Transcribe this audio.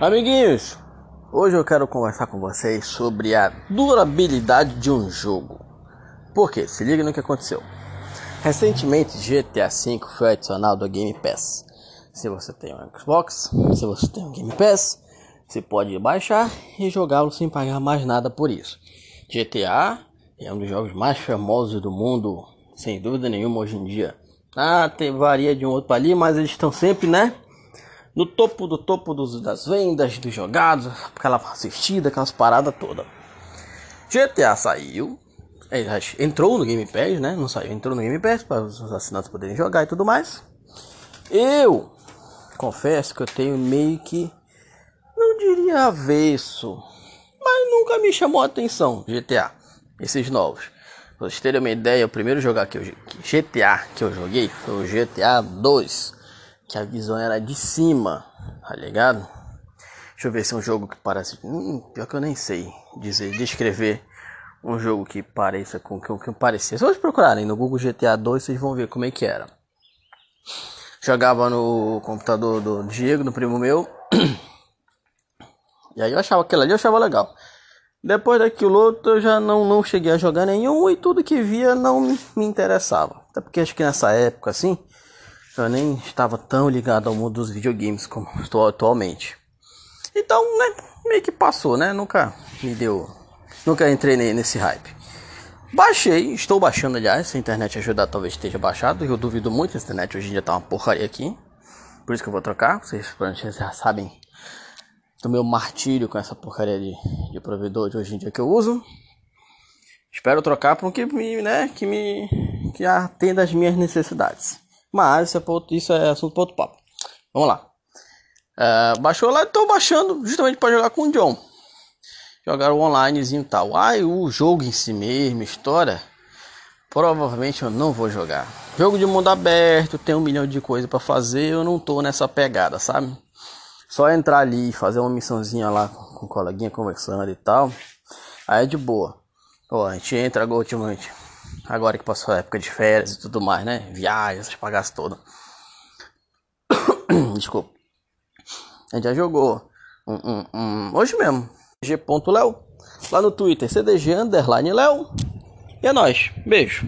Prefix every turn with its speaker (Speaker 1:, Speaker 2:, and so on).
Speaker 1: Amiguinhos, hoje eu quero conversar com vocês sobre a durabilidade de um jogo. Por quê? Se liga no que aconteceu. Recentemente, GTA V foi adicionado ao Game Pass. Se você tem um Xbox, se você tem um Game Pass, você pode baixar e jogá-lo sem pagar mais nada por isso. GTA é um dos jogos mais famosos do mundo, sem dúvida nenhuma hoje em dia. Ah, tem varia de um outro para ali, mas eles estão sempre, né? No topo do topo dos, das vendas, dos jogados, aquela assistida, aquelas paradas todas. GTA saiu, é, entrou no Game Pass, né? Não saiu, entrou no Game Pass para os assinantes poderem jogar e tudo mais. Eu confesso que eu tenho meio que, não diria avesso, mas nunca me chamou a atenção GTA, esses novos. Pra vocês terem uma ideia, o primeiro jogar que eu, GTA que eu joguei foi o GTA 2 que a visão era de cima, tá ligado? Deixa eu ver se é um jogo que parece. Hum, pior que eu nem sei dizer, descrever um jogo que pareça com o que, que parecia. Se vocês procurarem no Google GTA 2, vocês vão ver como é que era. Jogava no computador do Diego, no primo meu. E aí eu achava aquilo ali, eu achava legal. Depois daquilo outro eu já não, não cheguei a jogar nenhum e tudo que via não me, me interessava. Até porque acho que nessa época assim, eu nem estava tão ligado ao mundo dos videogames como estou atualmente. Então, né, meio que passou, né? Nunca me deu. Nunca entrei nesse hype. Baixei, estou baixando aliás, se a internet ajudar talvez esteja baixado, eu duvido muito, a internet hoje em dia tá uma porcaria aqui. Por isso que eu vou trocar, vocês provavelmente já sabem do meu martírio com essa porcaria de, de provedor de hoje em dia que eu uso. Espero trocar para um que me, né, que me que atenda às minhas necessidades. Mas isso é, outro, isso é assunto para outro papo. Vamos lá. É, baixou lá, estou baixando justamente para jogar com o John. Jogar o onlinezinho e tal. Ai, o jogo em si mesmo, história. Provavelmente eu não vou jogar. Jogo de mundo aberto, tem um milhão de coisas para fazer. Eu não tô nessa pegada, sabe? Só entrar ali, fazer uma missãozinha lá com o coleguinha conversando e tal. Aí é de boa. Pô, a gente entra ultimamente. Agora que passou a época de férias e tudo mais, né? Viagens, essas bagaças todas. Desculpa. A gente já jogou um, um, um, hoje mesmo. G.Léo. Lá no Twitter, CDG Underline Léo. E é nóis. Beijo.